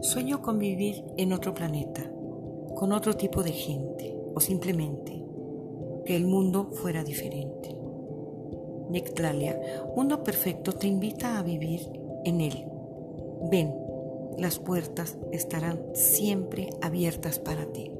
Sueño con vivir en otro planeta, con otro tipo de gente, o simplemente que el mundo fuera diferente. Nectalia, Mundo Perfecto te invita a vivir en él. Ven, las puertas estarán siempre abiertas para ti.